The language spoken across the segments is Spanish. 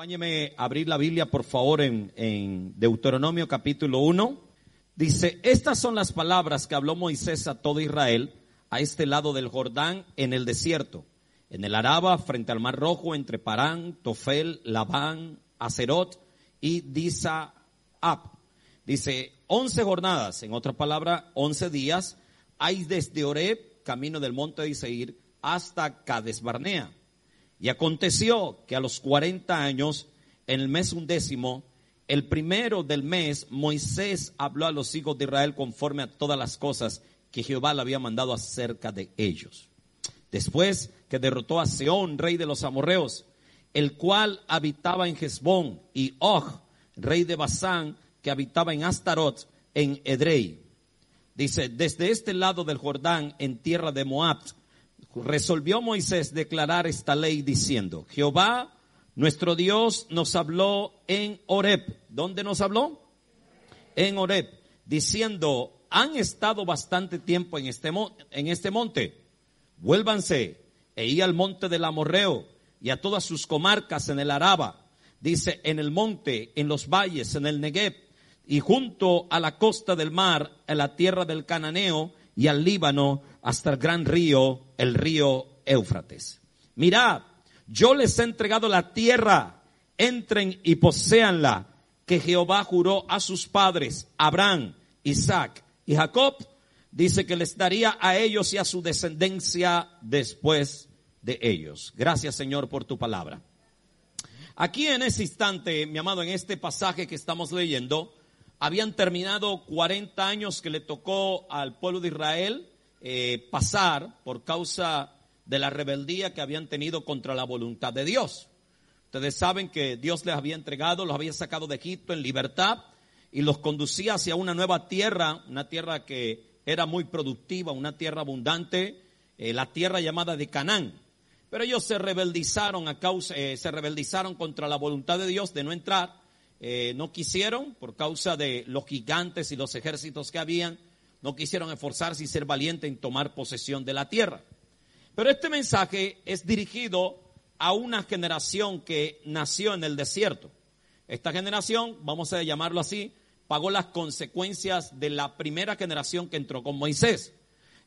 Acompáñeme a abrir la Biblia, por favor, en, Deuteronomio capítulo 1. Dice, estas son las palabras que habló Moisés a todo Israel a este lado del Jordán en el desierto, en el Araba, frente al Mar Rojo, entre Parán, Tofel, Labán, Acerot y Disaab. Dice, once jornadas, en otra palabra, once días, hay desde Oreb, camino del monte de Isaír, hasta Cades Barnea. Y aconteció que a los cuarenta años, en el mes undécimo, el primero del mes, Moisés habló a los hijos de Israel conforme a todas las cosas que Jehová le había mandado acerca de ellos. Después que derrotó a Seón, rey de los amorreos, el cual habitaba en Hezbón, y Og, rey de Basán, que habitaba en Astarot, en Edrei. Dice, desde este lado del Jordán, en tierra de Moab, resolvió Moisés declarar esta ley diciendo, Jehová, nuestro Dios, nos habló en Oreb. ¿Dónde nos habló? En Oreb, diciendo, han estado bastante tiempo en este, en este monte, vuélvanse e ir al monte del Amorreo y a todas sus comarcas en el Araba, dice, en el monte, en los valles, en el Negev, y junto a la costa del mar, en la tierra del Cananeo y al Líbano, hasta el gran río, el río Éufrates. Mirad, yo les he entregado la tierra, entren y poseanla, que Jehová juró a sus padres, Abraham, Isaac y Jacob, dice que les daría a ellos y a su descendencia después de ellos. Gracias Señor por tu palabra. Aquí en ese instante, mi amado, en este pasaje que estamos leyendo, habían terminado 40 años que le tocó al pueblo de Israel eh, pasar por causa de la rebeldía que habían tenido contra la voluntad de Dios. Ustedes saben que Dios les había entregado, los había sacado de Egipto en libertad y los conducía hacia una nueva tierra, una tierra que era muy productiva, una tierra abundante, eh, la tierra llamada de Canaán. Pero ellos se rebeldizaron a causa, eh, se rebeldizaron contra la voluntad de Dios de no entrar, no quisieron por causa de los gigantes y los ejércitos que habían no quisieron esforzarse y ser valientes en tomar posesión de la tierra. Pero este mensaje es dirigido a una generación que nació en el desierto. Esta generación, vamos a llamarlo así, pagó las consecuencias de la primera generación que entró con Moisés.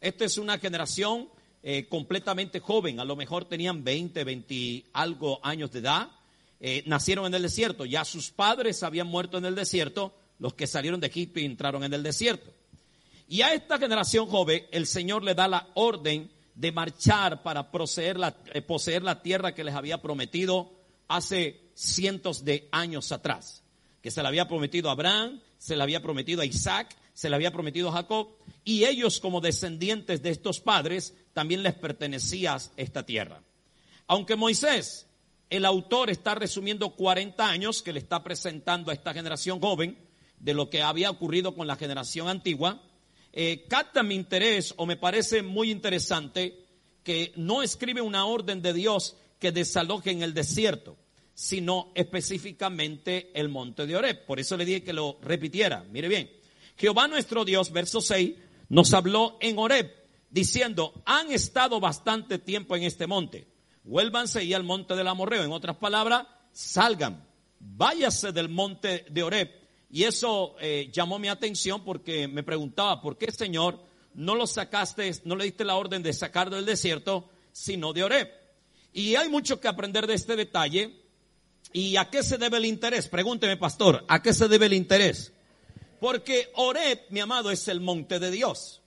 Esta es una generación eh, completamente joven, a lo mejor tenían 20, 20 algo años de edad, eh, nacieron en el desierto, ya sus padres habían muerto en el desierto, los que salieron de Egipto y entraron en el desierto. Y a esta generación joven el Señor le da la orden de marchar para poseer la, eh, poseer la tierra que les había prometido hace cientos de años atrás. Que se le había prometido a Abraham, se le había prometido a Isaac, se le había prometido a Jacob. Y ellos como descendientes de estos padres también les pertenecía esta tierra. Aunque Moisés, el autor, está resumiendo 40 años que le está presentando a esta generación joven de lo que había ocurrido con la generación antigua, eh, capta mi interés o me parece muy interesante que no escribe una orden de Dios que desaloje en el desierto, sino específicamente el monte de Oreb. Por eso le dije que lo repitiera. Mire bien, Jehová nuestro Dios, verso 6, nos habló en Oreb, diciendo, han estado bastante tiempo en este monte, vuélvanse y al monte del Amorreo. En otras palabras, salgan, váyase del monte de Oreb y eso eh, llamó mi atención porque me preguntaba, ¿por qué, Señor, no lo sacaste, no le diste la orden de sacar del desierto, sino de Oreb? Y hay mucho que aprender de este detalle. ¿Y a qué se debe el interés? Pregúnteme, pastor, ¿a qué se debe el interés? Porque Oreb, mi amado, es el monte de Dios.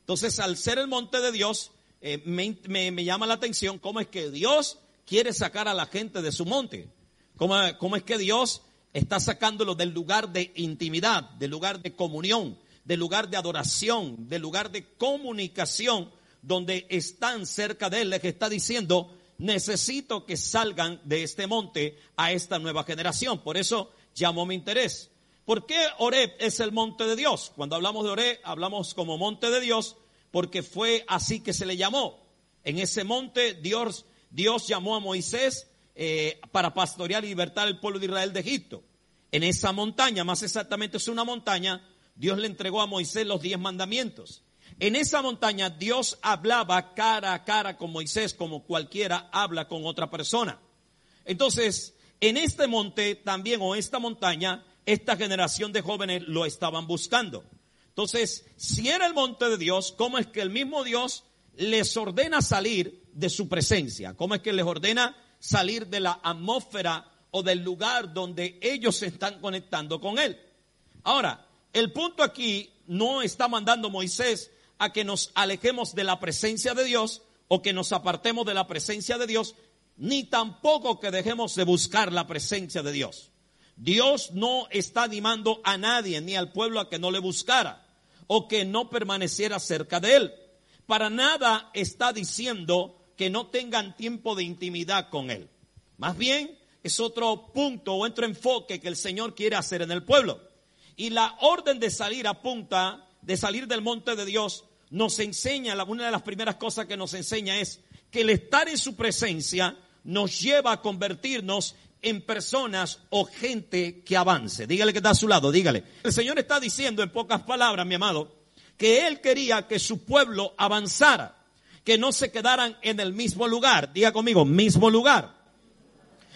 Entonces, al ser el monte de Dios, eh, me, me, llama la atención cómo es que Dios quiere sacar a la gente de su monte. Cómo, cómo es que Dios está sacándolo del lugar de intimidad, del lugar de comunión, del lugar de adoración, del lugar de comunicación, donde están cerca de él, les está diciendo, necesito que salgan de este monte a esta nueva generación. Por eso llamó mi interés. ¿Por qué Oreb es el monte de Dios? Cuando hablamos de Oreb, hablamos como monte de Dios, porque fue así que se le llamó. En ese monte Dios, Dios llamó a Moisés eh, para pastorear y libertar al pueblo de Israel de Egipto. En esa montaña, más exactamente es una montaña, Dios le entregó a Moisés los diez mandamientos. En esa montaña Dios hablaba cara a cara con Moisés como cualquiera habla con otra persona. Entonces, en este monte también o esta montaña, esta generación de jóvenes lo estaban buscando. Entonces, si era el monte de Dios, ¿cómo es que el mismo Dios les ordena salir de su presencia? ¿Cómo es que les ordena salir de la atmósfera o del lugar donde ellos se están conectando con Él? Ahora, el punto aquí no está mandando Moisés a que nos alejemos de la presencia de Dios o que nos apartemos de la presencia de Dios, ni tampoco que dejemos de buscar la presencia de Dios. Dios no está animando a nadie ni al pueblo a que no le buscara o que no permaneciera cerca de él. Para nada está diciendo que no tengan tiempo de intimidad con él. Más bien es otro punto o otro enfoque que el Señor quiere hacer en el pueblo. Y la orden de salir apunta, de salir del monte de Dios, nos enseña, una de las primeras cosas que nos enseña es que el estar en su presencia nos lleva a convertirnos en personas o gente que avance. Dígale que está a su lado, dígale. El Señor está diciendo en pocas palabras, mi amado, que Él quería que su pueblo avanzara, que no se quedaran en el mismo lugar. Diga conmigo, mismo lugar.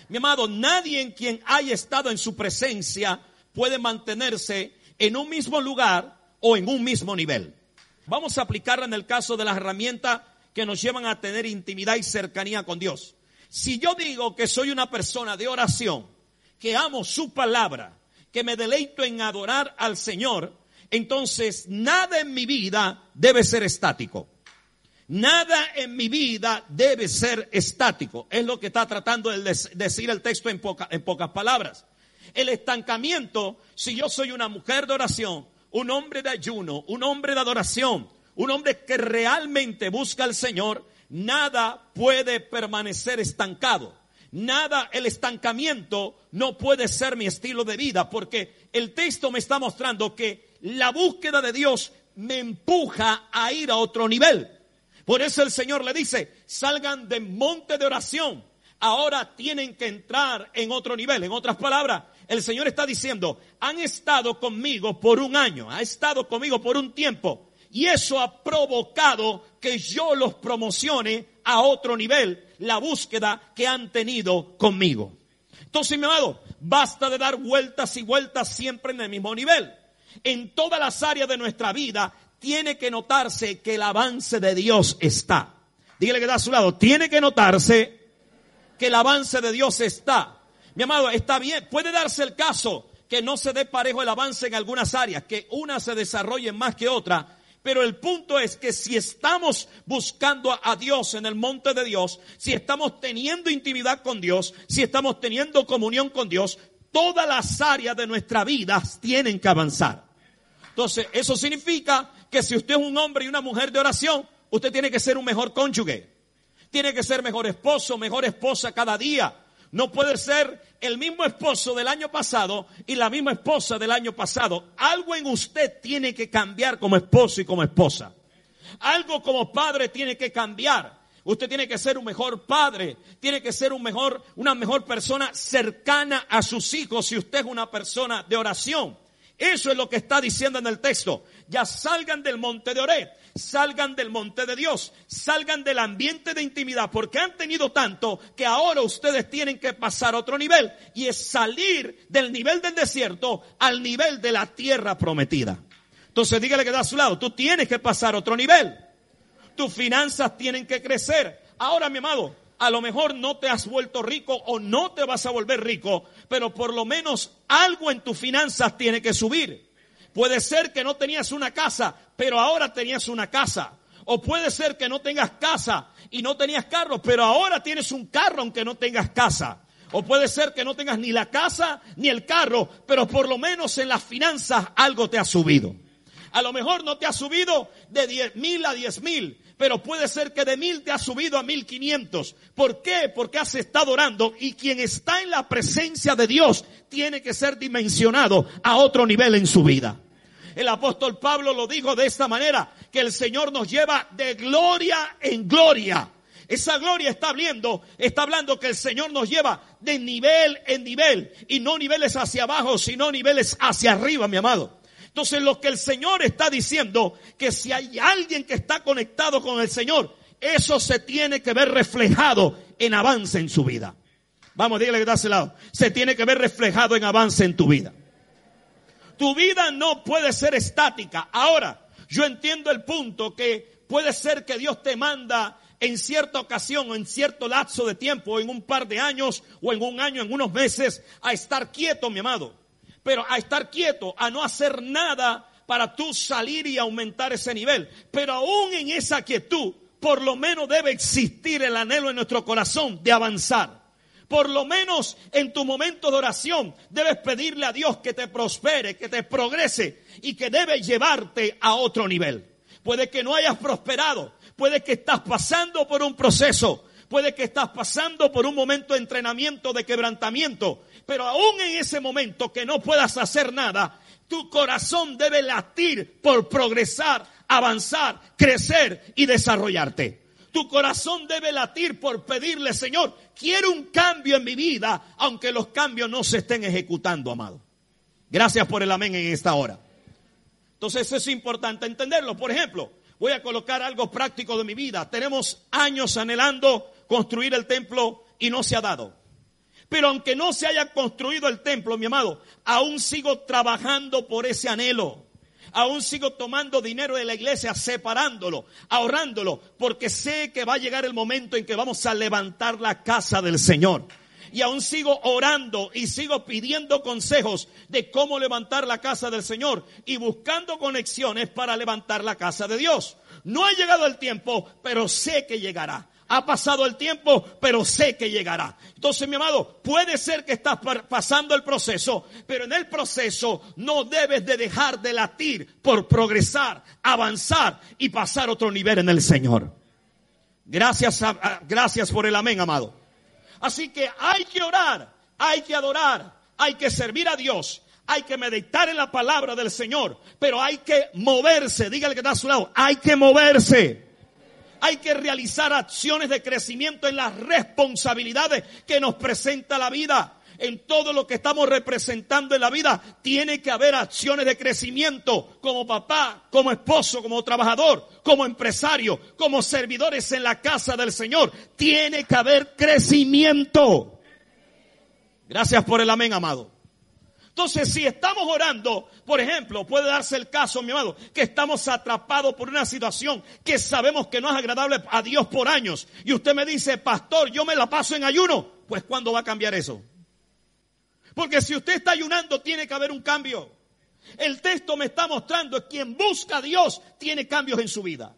Mi amado, nadie en quien haya estado en su presencia puede mantenerse en un mismo lugar o en un mismo nivel. Vamos a aplicarla en el caso de las herramientas que nos llevan a tener intimidad y cercanía con Dios. Si yo digo que soy una persona de oración, que amo su palabra, que me deleito en adorar al Señor, entonces nada en mi vida debe ser estático. Nada en mi vida debe ser estático. Es lo que está tratando de decir el texto en, en pocas palabras. El estancamiento, si yo soy una mujer de oración, un hombre de ayuno, un hombre de adoración, un hombre que realmente busca al Señor, nada puede permanecer estancado. Nada, el estancamiento no puede ser mi estilo de vida, porque el texto me está mostrando que la búsqueda de Dios me empuja a ir a otro nivel. Por eso el Señor le dice, salgan del monte de oración. Ahora tienen que entrar en otro nivel. En otras palabras, el Señor está diciendo, han estado conmigo por un año, ha estado conmigo por un tiempo. Y eso ha provocado que yo los promocione a otro nivel, la búsqueda que han tenido conmigo. Entonces, mi amado, basta de dar vueltas y vueltas siempre en el mismo nivel. En todas las áreas de nuestra vida tiene que notarse que el avance de Dios está. Dígale que está a su lado, tiene que notarse que el avance de Dios está. Mi amado, está bien, puede darse el caso que no se dé parejo el avance en algunas áreas, que una se desarrolle más que otra, pero el punto es que si estamos buscando a Dios en el monte de Dios, si estamos teniendo intimidad con Dios, si estamos teniendo comunión con Dios, todas las áreas de nuestra vida tienen que avanzar. Entonces, eso significa que si usted es un hombre y una mujer de oración, usted tiene que ser un mejor cónyuge. Tiene que ser mejor esposo, mejor esposa cada día. No puede ser el mismo esposo del año pasado y la misma esposa del año pasado. Algo en usted tiene que cambiar como esposo y como esposa. Algo como padre tiene que cambiar. Usted tiene que ser un mejor padre, tiene que ser un mejor, una mejor persona cercana a sus hijos si usted es una persona de oración. Eso es lo que está diciendo en el texto. Ya salgan del monte de Oré, salgan del monte de Dios, salgan del ambiente de intimidad, porque han tenido tanto que ahora ustedes tienen que pasar a otro nivel y es salir del nivel del desierto al nivel de la tierra prometida. Entonces dígale que da a su lado, tú tienes que pasar a otro nivel. Tus finanzas tienen que crecer. Ahora, mi amado, a lo mejor no te has vuelto rico o no te vas a volver rico, pero por lo menos algo en tus finanzas tiene que subir. Puede ser que no tenías una casa, pero ahora tenías una casa. O puede ser que no tengas casa y no tenías carro, pero ahora tienes un carro aunque no tengas casa. O puede ser que no tengas ni la casa ni el carro, pero por lo menos en las finanzas algo te ha subido. A lo mejor no te ha subido de 10 mil a 10 mil, pero puede ser que de mil te ha subido a mil quinientos. ¿Por qué? Porque has estado orando y quien está en la presencia de Dios tiene que ser dimensionado a otro nivel en su vida. El apóstol Pablo lo dijo de esta manera, que el Señor nos lleva de gloria en gloria. Esa gloria está hablando, está hablando que el Señor nos lleva de nivel en nivel y no niveles hacia abajo, sino niveles hacia arriba, mi amado. Entonces lo que el Señor está diciendo, que si hay alguien que está conectado con el Señor, eso se tiene que ver reflejado en avance en su vida. Vamos, dígale que está a ese lado. Se tiene que ver reflejado en avance en tu vida. Tu vida no puede ser estática. Ahora, yo entiendo el punto que puede ser que Dios te manda en cierta ocasión o en cierto lapso de tiempo, en un par de años o en un año, en unos meses, a estar quieto, mi amado. Pero a estar quieto, a no hacer nada para tú salir y aumentar ese nivel. Pero aún en esa quietud, por lo menos debe existir el anhelo en nuestro corazón de avanzar. Por lo menos en tu momento de oración debes pedirle a Dios que te prospere, que te progrese y que debe llevarte a otro nivel. Puede que no hayas prosperado, puede que estás pasando por un proceso, puede que estás pasando por un momento de entrenamiento, de quebrantamiento, pero aún en ese momento que no puedas hacer nada, tu corazón debe latir por progresar, avanzar, crecer y desarrollarte. Tu corazón debe latir por pedirle, Señor, quiero un cambio en mi vida, aunque los cambios no se estén ejecutando, amado. Gracias por el amén en esta hora. Entonces es importante entenderlo. Por ejemplo, voy a colocar algo práctico de mi vida. Tenemos años anhelando construir el templo y no se ha dado. Pero aunque no se haya construido el templo, mi amado, aún sigo trabajando por ese anhelo. Aún sigo tomando dinero de la iglesia, separándolo, ahorrándolo, porque sé que va a llegar el momento en que vamos a levantar la casa del Señor. Y aún sigo orando y sigo pidiendo consejos de cómo levantar la casa del Señor y buscando conexiones para levantar la casa de Dios. No ha llegado el tiempo, pero sé que llegará. Ha pasado el tiempo, pero sé que llegará. Entonces, mi amado, puede ser que estás pasando el proceso, pero en el proceso no debes de dejar de latir por progresar, avanzar y pasar otro nivel en el Señor. Gracias, gracias por el amén, amado. Así que hay que orar, hay que adorar, hay que servir a Dios, hay que meditar en la palabra del Señor, pero hay que moverse. Dígale que está a su lado, hay que moverse hay que realizar acciones de crecimiento en las responsabilidades que nos presenta la vida. En todo lo que estamos representando en la vida, tiene que haber acciones de crecimiento como papá, como esposo, como trabajador, como empresario, como servidores en la casa del Señor. Tiene que haber crecimiento. Gracias por el amén, amado. Entonces, si estamos orando, por ejemplo, puede darse el caso, mi amado, que estamos atrapados por una situación que sabemos que no es agradable a Dios por años. Y usted me dice, pastor, yo me la paso en ayuno. Pues ¿cuándo va a cambiar eso? Porque si usted está ayunando, tiene que haber un cambio. El texto me está mostrando que quien busca a Dios tiene cambios en su vida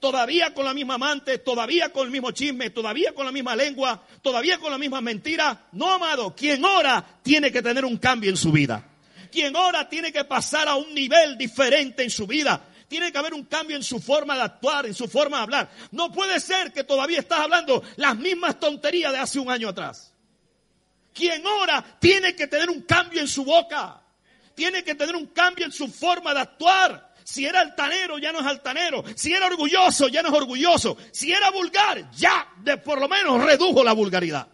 todavía con la misma amante, todavía con el mismo chisme, todavía con la misma lengua, todavía con la misma mentira. No, amado, quien ora tiene que tener un cambio en su vida. Quien ora tiene que pasar a un nivel diferente en su vida. Tiene que haber un cambio en su forma de actuar, en su forma de hablar. No puede ser que todavía estás hablando las mismas tonterías de hace un año atrás. Quien ora tiene que tener un cambio en su boca. Tiene que tener un cambio en su forma de actuar. Si era altanero, ya no es altanero. Si era orgulloso, ya no es orgulloso. Si era vulgar, ya de por lo menos redujo la vulgaridad.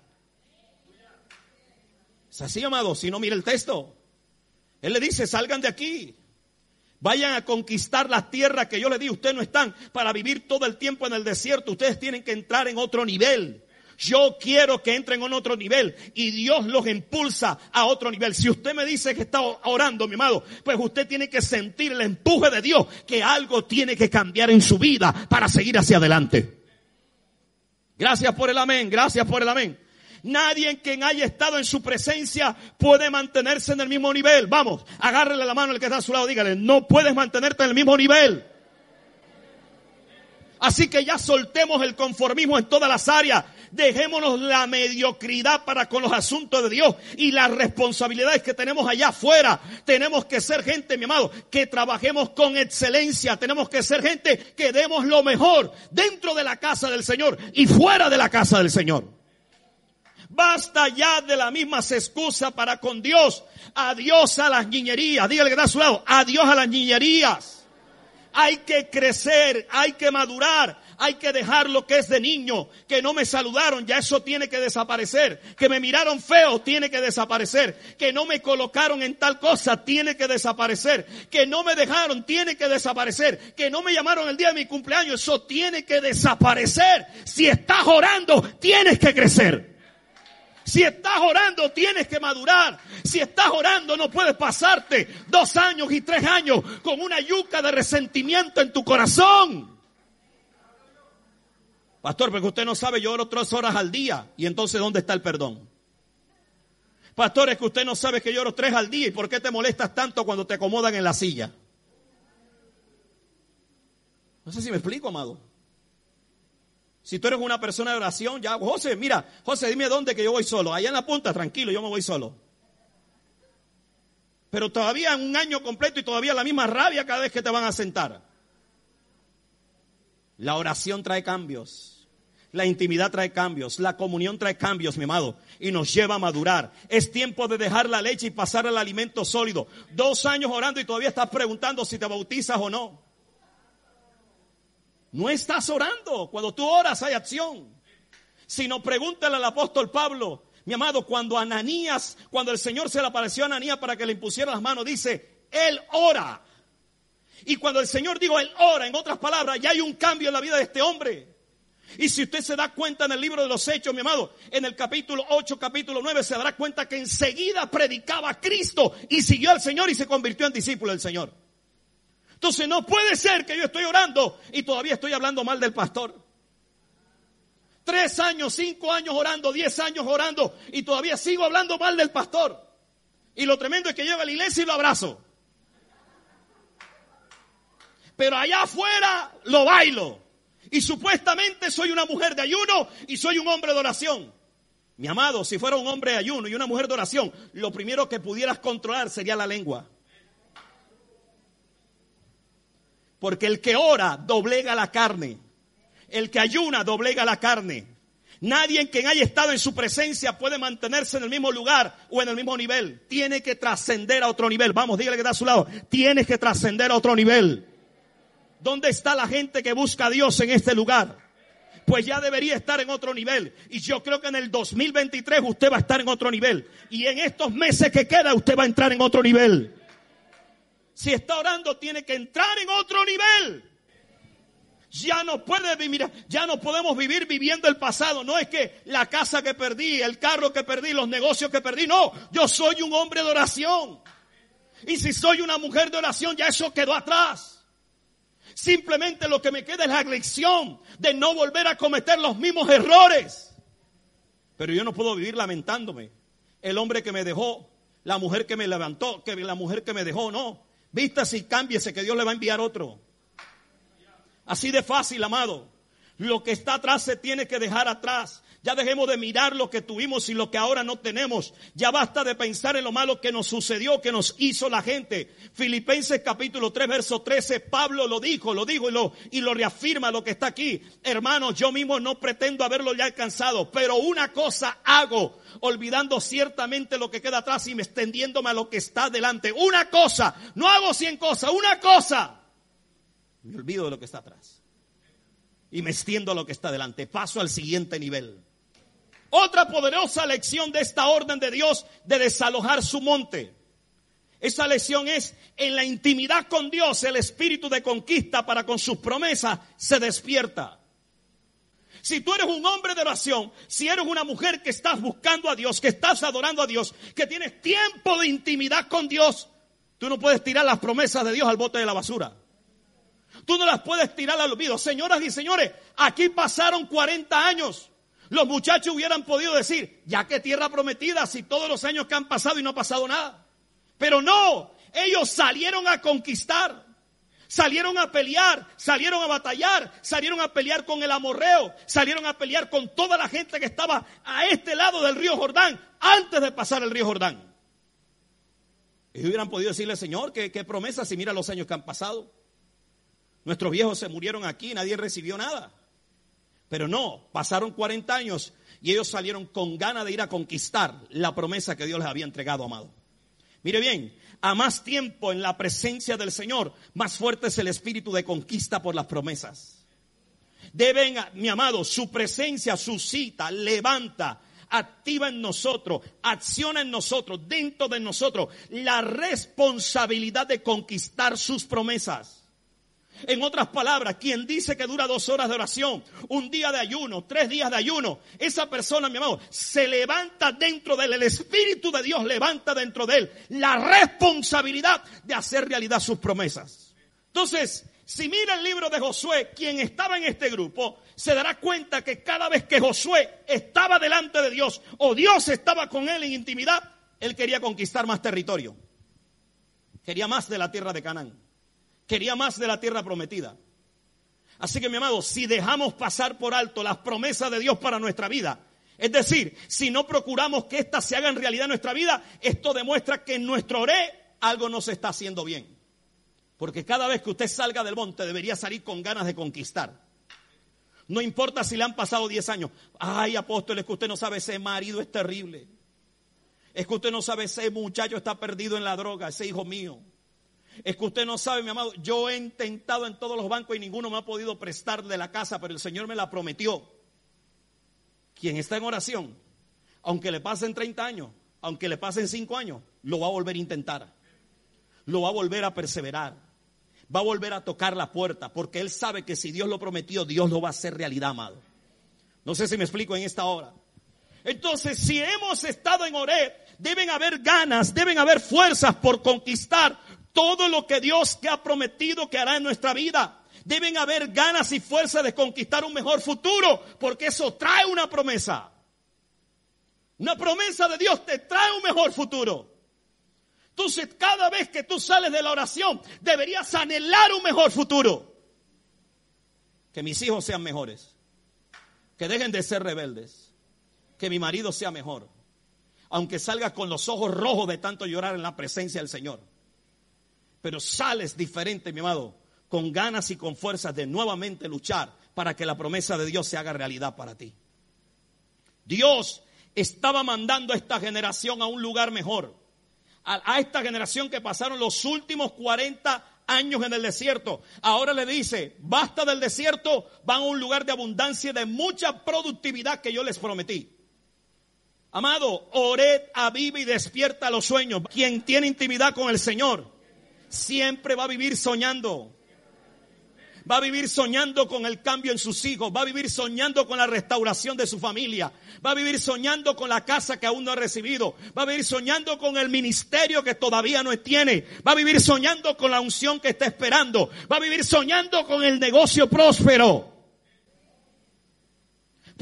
Es así, amado. Si no, mira el texto. Él le dice, salgan de aquí. Vayan a conquistar las tierras que yo le di. Ustedes no están para vivir todo el tiempo en el desierto. Ustedes tienen que entrar en otro nivel. Yo quiero que entren en otro nivel y Dios los impulsa a otro nivel. Si usted me dice que está orando, mi amado, pues usted tiene que sentir el empuje de Dios, que algo tiene que cambiar en su vida para seguir hacia adelante. Gracias por el amén, gracias por el amén. Nadie en quien haya estado en su presencia puede mantenerse en el mismo nivel. Vamos, agárrele la mano al que está a su lado, dígale, no puedes mantenerte en el mismo nivel. Así que ya soltemos el conformismo en todas las áreas. Dejémonos la mediocridad para con los asuntos de Dios y las responsabilidades que tenemos allá afuera. Tenemos que ser gente, mi amado, que trabajemos con excelencia. Tenemos que ser gente que demos lo mejor dentro de la casa del Señor y fuera de la casa del Señor. Basta ya de las mismas excusas para con Dios. Adiós a las niñerías. Dígale que está a su lado. Adiós a las niñerías. Hay que crecer, hay que madurar, hay que dejar lo que es de niño, que no me saludaron, ya eso tiene que desaparecer, que me miraron feo, tiene que desaparecer, que no me colocaron en tal cosa, tiene que desaparecer, que no me dejaron, tiene que desaparecer, que no me llamaron el día de mi cumpleaños, eso tiene que desaparecer. Si estás orando, tienes que crecer. Si estás orando, tienes que madurar. Si estás orando, no puedes pasarte dos años y tres años con una yuca de resentimiento en tu corazón. Pastor, porque usted no sabe, yo oro tres horas al día. Y entonces, ¿dónde está el perdón? Pastor, es que usted no sabe que yo oro tres al día. ¿Y por qué te molestas tanto cuando te acomodan en la silla? No sé si me explico, amado. Si tú eres una persona de oración, ya, José, mira, José, dime dónde que yo voy solo. Allá en la punta, tranquilo, yo me voy solo. Pero todavía un año completo y todavía la misma rabia cada vez que te van a sentar. La oración trae cambios. La intimidad trae cambios. La comunión trae cambios, mi amado. Y nos lleva a madurar. Es tiempo de dejar la leche y pasar al alimento sólido. Dos años orando y todavía estás preguntando si te bautizas o no. No estás orando. Cuando tú oras hay acción. Si no, pregúntale al apóstol Pablo, mi amado, cuando Ananías, cuando el Señor se le apareció a Ananías para que le impusiera las manos, dice, Él ora. Y cuando el Señor dijo, Él ora, en otras palabras, ya hay un cambio en la vida de este hombre. Y si usted se da cuenta en el libro de los Hechos, mi amado, en el capítulo 8, capítulo 9, se dará cuenta que enseguida predicaba a Cristo y siguió al Señor y se convirtió en discípulo del Señor. Entonces no puede ser que yo estoy orando y todavía estoy hablando mal del pastor. Tres años, cinco años orando, diez años orando y todavía sigo hablando mal del pastor. Y lo tremendo es que llego a la iglesia y lo abrazo. Pero allá afuera lo bailo. Y supuestamente soy una mujer de ayuno y soy un hombre de oración. Mi amado, si fuera un hombre de ayuno y una mujer de oración, lo primero que pudieras controlar sería la lengua. Porque el que ora doblega la carne. El que ayuna doblega la carne. Nadie en quien haya estado en su presencia puede mantenerse en el mismo lugar o en el mismo nivel. Tiene que trascender a otro nivel. Vamos, dígale que está a su lado. Tienes que trascender a otro nivel. ¿Dónde está la gente que busca a Dios en este lugar? Pues ya debería estar en otro nivel. Y yo creo que en el 2023 usted va a estar en otro nivel. Y en estos meses que queda usted va a entrar en otro nivel. Si está orando, tiene que entrar en otro nivel. Ya no puede vivir, ya no podemos vivir viviendo el pasado. No es que la casa que perdí, el carro que perdí, los negocios que perdí. No, yo soy un hombre de oración. Y si soy una mujer de oración, ya eso quedó atrás. Simplemente lo que me queda es la lección de no volver a cometer los mismos errores. Pero yo no puedo vivir lamentándome. El hombre que me dejó, la mujer que me levantó, que la mujer que me dejó, no. Vístase y cámbiese que Dios le va a enviar otro. Así de fácil, amado. Lo que está atrás se tiene que dejar atrás. Ya dejemos de mirar lo que tuvimos y lo que ahora no tenemos. Ya basta de pensar en lo malo que nos sucedió, que nos hizo la gente. Filipenses capítulo 3, verso 13, Pablo lo dijo, lo dijo y lo, reafirma lo que está aquí. Hermanos, yo mismo no pretendo haberlo ya alcanzado, pero una cosa hago, olvidando ciertamente lo que queda atrás y me extendiéndome a lo que está delante. Una cosa, no hago cien cosas, una cosa. Me olvido de lo que está atrás. Y me extiendo a lo que está delante. Paso al siguiente nivel. Otra poderosa lección de esta orden de Dios de desalojar su monte. Esa lección es en la intimidad con Dios, el espíritu de conquista para con sus promesas se despierta. Si tú eres un hombre de oración, si eres una mujer que estás buscando a Dios, que estás adorando a Dios, que tienes tiempo de intimidad con Dios, tú no puedes tirar las promesas de Dios al bote de la basura. Tú no las puedes tirar al olvido. Señoras y señores, aquí pasaron 40 años. Los muchachos hubieran podido decir, ya que tierra prometida, si todos los años que han pasado y no ha pasado nada. Pero no, ellos salieron a conquistar, salieron a pelear, salieron a batallar, salieron a pelear con el amorreo, salieron a pelear con toda la gente que estaba a este lado del río Jordán, antes de pasar el río Jordán. Ellos hubieran podido decirle, Señor, ¿qué, promesa si mira los años que han pasado? Nuestros viejos se murieron aquí, nadie recibió nada. Pero no, pasaron 40 años y ellos salieron con ganas de ir a conquistar la promesa que Dios les había entregado, amado. Mire bien, a más tiempo en la presencia del Señor, más fuerte es el espíritu de conquista por las promesas. Deben, mi amado, su presencia suscita, levanta, activa en nosotros, acciona en nosotros, dentro de nosotros, la responsabilidad de conquistar sus promesas. En otras palabras, quien dice que dura dos horas de oración, un día de ayuno, tres días de ayuno, esa persona, mi amado, se levanta dentro de él, el Espíritu de Dios levanta dentro de él la responsabilidad de hacer realidad sus promesas. Entonces, si mira el libro de Josué, quien estaba en este grupo, se dará cuenta que cada vez que Josué estaba delante de Dios o Dios estaba con él en intimidad, él quería conquistar más territorio. Quería más de la tierra de Canaán quería más de la tierra prometida. Así que mi amado, si dejamos pasar por alto las promesas de Dios para nuestra vida, es decir, si no procuramos que éstas se hagan realidad en nuestra vida, esto demuestra que en nuestro oré algo no se está haciendo bien. Porque cada vez que usted salga del monte debería salir con ganas de conquistar. No importa si le han pasado 10 años. Ay, apóstol, es que usted no sabe, ese marido es terrible. Es que usted no sabe, ese muchacho está perdido en la droga, ese hijo mío. Es que usted no sabe, mi amado, yo he intentado en todos los bancos y ninguno me ha podido prestar de la casa, pero el Señor me la prometió. Quien está en oración, aunque le pasen 30 años, aunque le pasen 5 años, lo va a volver a intentar. Lo va a volver a perseverar. Va a volver a tocar la puerta, porque él sabe que si Dios lo prometió, Dios lo va a hacer realidad, amado. No sé si me explico en esta hora. Entonces, si hemos estado en Oreb, deben haber ganas, deben haber fuerzas por conquistar todo lo que Dios que ha prometido que hará en nuestra vida. Deben haber ganas y fuerza de conquistar un mejor futuro, porque eso trae una promesa. Una promesa de Dios te trae un mejor futuro. Entonces, cada vez que tú sales de la oración, deberías anhelar un mejor futuro. Que mis hijos sean mejores. Que dejen de ser rebeldes. Que mi marido sea mejor. Aunque salga con los ojos rojos de tanto llorar en la presencia del Señor pero sales diferente, mi amado, con ganas y con fuerzas de nuevamente luchar para que la promesa de Dios se haga realidad para ti. Dios estaba mandando a esta generación a un lugar mejor. A, esta generación que pasaron los últimos 40 años en el desierto. Ahora le dice, basta del desierto, van a un lugar de abundancia y de mucha productividad que yo les prometí. Amado, ored, aviva y despierta los sueños. Quien tiene intimidad con el Señor siempre va a vivir soñando. Va a vivir soñando con el cambio en sus hijos, va a vivir soñando con la restauración de su familia, va a vivir soñando con la casa que aún no ha recibido, va a vivir soñando con el ministerio que todavía no tiene, va a vivir soñando con la unción que está esperando, va a vivir soñando con el negocio próspero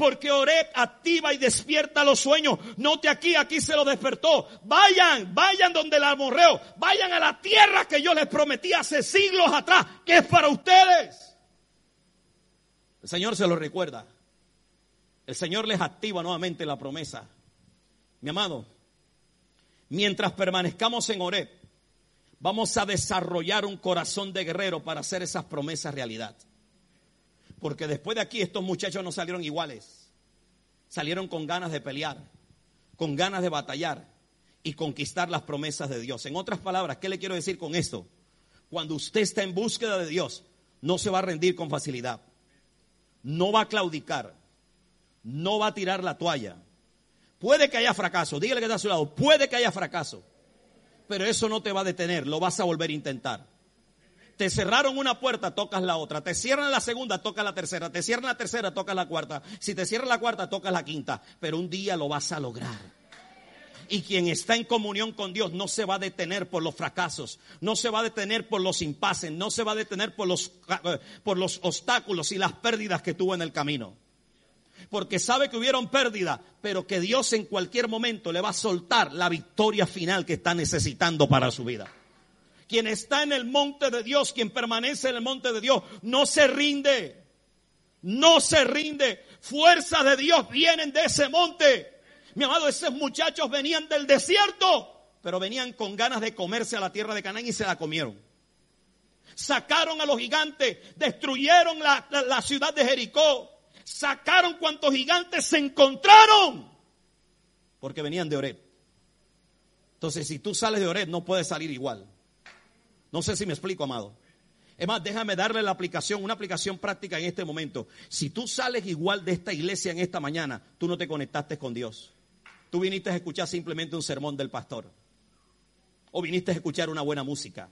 porque Oreb activa y despierta los sueños. Note aquí, aquí se lo despertó. Vayan, vayan donde el amorreo, vayan a la tierra que yo les prometí hace siglos atrás, que es para ustedes. El Señor se lo recuerda. El Señor les activa nuevamente la promesa. Mi amado, mientras permanezcamos en Oreb, vamos a desarrollar un corazón de guerrero para hacer esas promesas realidad. Porque después de aquí estos muchachos no salieron iguales. Salieron con ganas de pelear, con ganas de batallar y conquistar las promesas de Dios. En otras palabras, ¿qué le quiero decir con esto? Cuando usted está en búsqueda de Dios, no se va a rendir con facilidad. No va a claudicar. No va a tirar la toalla. Puede que haya fracaso. Dígale que está a su lado. Puede que haya fracaso. Pero eso no te va a detener. Lo vas a volver a intentar. Te cerraron una puerta, tocas la otra. Te cierran la segunda, tocas la tercera. Te cierran la tercera, tocas la cuarta. Si te cierran la cuarta, tocas la quinta. Pero un día lo vas a lograr. Y quien está en comunión con Dios no se va a detener por los fracasos, no se va a detener por los impases, no se va a detener por los, eh, por los obstáculos y las pérdidas que tuvo en el camino. Porque sabe que hubieron pérdidas, pero que Dios en cualquier momento le va a soltar la victoria final que está necesitando para su vida. Quien está en el monte de Dios, quien permanece en el monte de Dios, no se rinde. No se rinde. Fuerzas de Dios vienen de ese monte. Mi amado, esos muchachos venían del desierto, pero venían con ganas de comerse a la tierra de Canaán y se la comieron. Sacaron a los gigantes, destruyeron la, ciudad de Jericó, sacaron cuantos gigantes se encontraron, porque venían de Oreb. Entonces, si tú sales de Oreb, no puedes salir igual. No sé si me explico, amado. Es más, déjame darle la aplicación, una aplicación práctica en este momento. Si tú sales igual de esta iglesia en esta mañana, tú no te conectaste con Dios. Tú viniste a escuchar simplemente un sermón del pastor. O viniste a escuchar una buena música.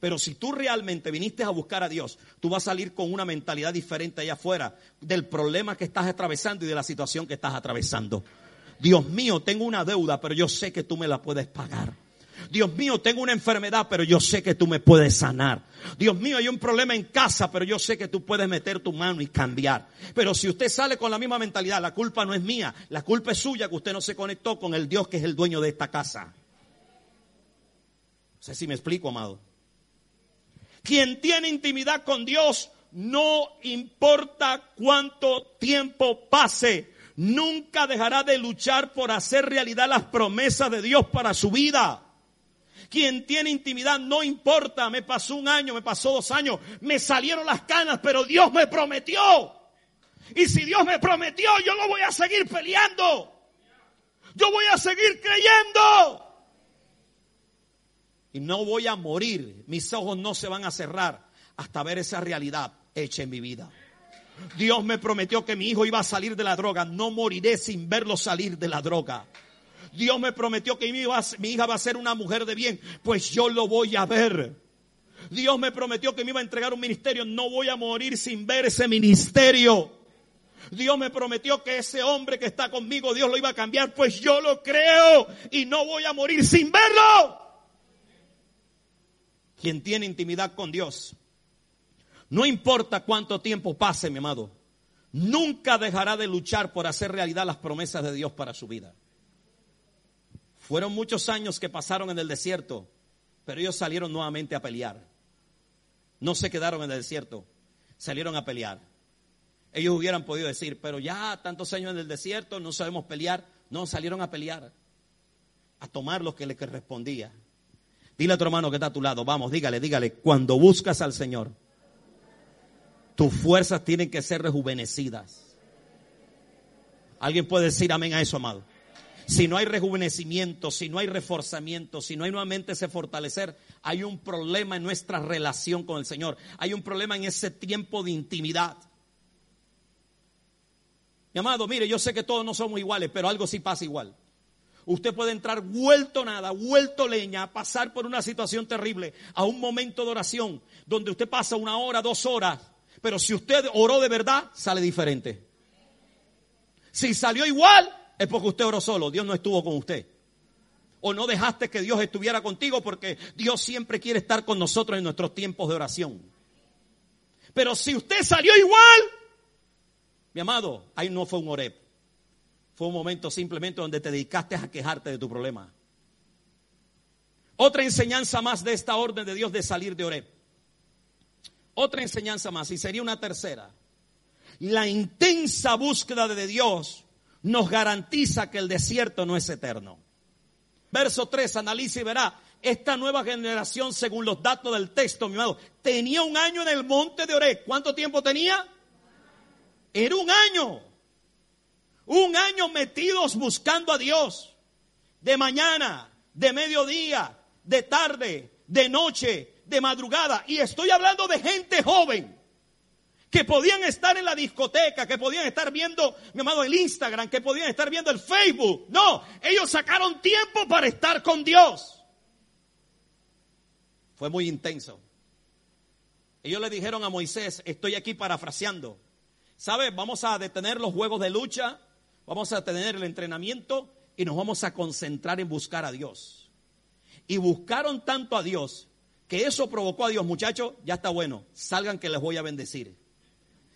Pero si tú realmente viniste a buscar a Dios, tú vas a salir con una mentalidad diferente allá afuera del problema que estás atravesando y de la situación que estás atravesando. Dios mío, tengo una deuda, pero yo sé que tú me la puedes pagar. Dios mío, tengo una enfermedad, pero yo sé que tú me puedes sanar. Dios mío, hay un problema en casa, pero yo sé que tú puedes meter tu mano y cambiar. Pero si usted sale con la misma mentalidad, la culpa no es mía, la culpa es suya que usted no se conectó con el Dios que es el dueño de esta casa. No sé si me explico, amado. Quien tiene intimidad con Dios, no importa cuánto tiempo pase, nunca dejará de luchar por hacer realidad las promesas de Dios para su vida. Quien tiene intimidad, no importa, me pasó un año, me pasó dos años, me salieron las canas, pero Dios me prometió. Y si Dios me prometió, yo lo voy a seguir peleando. Yo voy a seguir creyendo. Y no voy a morir. Mis ojos no se van a cerrar hasta ver esa realidad hecha en mi vida. Dios me prometió que mi hijo iba a salir de la droga. No moriré sin verlo salir de la droga. Dios me prometió que mi, hija va a ser una mujer de bien. Pues yo lo voy a ver. Dios me prometió que me iba a entregar un ministerio. No voy a morir sin ver ese ministerio. Dios me prometió que ese hombre que está conmigo, Dios lo iba a cambiar. Pues yo lo creo y no voy a morir sin verlo. Quien tiene intimidad con Dios, no importa cuánto tiempo pase, mi amado, nunca dejará de luchar por hacer realidad las promesas de Dios para su vida. Fueron muchos años que pasaron en el desierto, pero ellos salieron nuevamente a pelear. No se quedaron en el desierto, salieron a pelear. Ellos hubieran podido decir, pero ya tantos años en el desierto, no sabemos pelear. No, salieron a pelear, a tomar lo que les correspondía. Dile a tu hermano que está a tu lado, vamos, dígale, dígale, cuando buscas al Señor, tus fuerzas tienen que ser rejuvenecidas. ¿Alguien puede decir amén a eso, amado? Si no hay rejuvenecimiento, si no hay reforzamiento, si no hay nuevamente ese fortalecer, hay un problema en nuestra relación con el Señor. Hay un problema en ese tiempo de intimidad. Mi amado, mire, yo sé que todos no somos iguales, pero algo sí pasa igual. Usted puede entrar vuelto nada, vuelto leña, pasar por una situación terrible, a un momento de oración, donde usted pasa una hora, dos horas, pero si usted oró de verdad, sale diferente. Si salió igual, es porque usted oró solo, Dios no estuvo con usted. O no dejaste que Dios estuviera contigo porque Dios siempre quiere estar con nosotros en nuestros tiempos de oración. Pero si usted salió igual, mi amado, ahí no fue un orep. Fue un momento simplemente donde te dedicaste a quejarte de tu problema. Otra enseñanza más de esta orden de Dios de salir de orep. Otra enseñanza más, y sería una tercera. La intensa búsqueda de Dios nos garantiza que el desierto no es eterno. Verso 3, analiza y verá. Esta nueva generación, según los datos del texto, mi amado, tenía un año en el monte de Oré. ¿Cuánto tiempo tenía? Era un año. Un año metidos buscando a Dios. De mañana, de mediodía, de tarde, de noche, de madrugada. Y estoy hablando de gente joven que podían estar en la discoteca, que podían estar viendo, mi amado, el Instagram, que podían estar viendo el Facebook. No, ellos sacaron tiempo para estar con Dios. Fue muy intenso. Ellos le dijeron a Moisés, estoy aquí parafraseando. ¿Sabes? Vamos a detener los juegos de lucha, vamos a detener el entrenamiento y nos vamos a concentrar en buscar a Dios. Y buscaron tanto a Dios que eso provocó a Dios, muchachos, ya está bueno, salgan que les voy a bendecir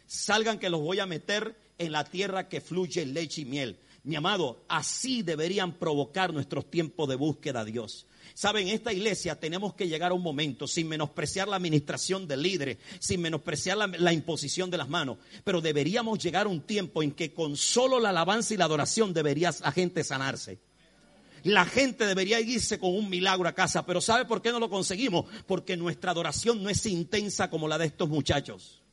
salgan que los voy a meter en la tierra que fluye leche y miel. Mi amado, así deberían provocar nuestros tiempos de búsqueda a Dios. Saben, en esta iglesia tenemos que llegar a un momento sin menospreciar la administración del líder, sin menospreciar la, la, imposición de las manos, pero deberíamos llegar a un tiempo en que con solo la alabanza y la adoración debería la gente sanarse. La gente debería irse con un milagro a casa, pero ¿sabe por qué no lo conseguimos? Porque nuestra adoración no es intensa como la de estos muchachos.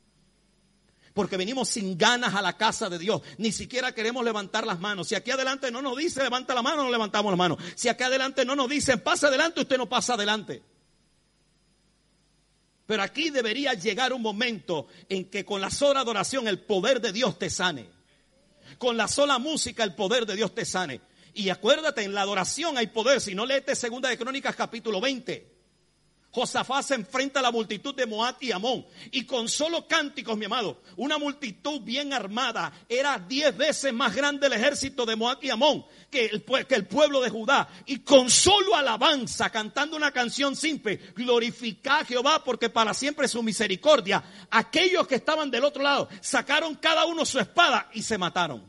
Porque venimos sin ganas a la casa de Dios. Ni siquiera queremos levantar las manos. Si aquí adelante no nos dice levanta la mano, no levantamos la mano. Si aquí adelante no nos dicen pasa adelante, usted no pasa adelante. Pero aquí debería llegar un momento en que con la sola adoración el poder de Dios te sane. Con la sola música el poder de Dios te sane. Y acuérdate, en la adoración hay poder. Si no leete Segunda de Crónicas capítulo 20. Josafat se enfrenta a la multitud de Moab y Amón. Y con solo cánticos, mi amado, una multitud bien armada, era diez veces más grande el ejército de Moab y Amón que el, que el pueblo de Judá. Y con solo alabanza, cantando una canción simple, glorifica a Jehová porque para siempre es su misericordia. Aquellos que estaban del otro lado sacaron cada uno su espada y se mataron.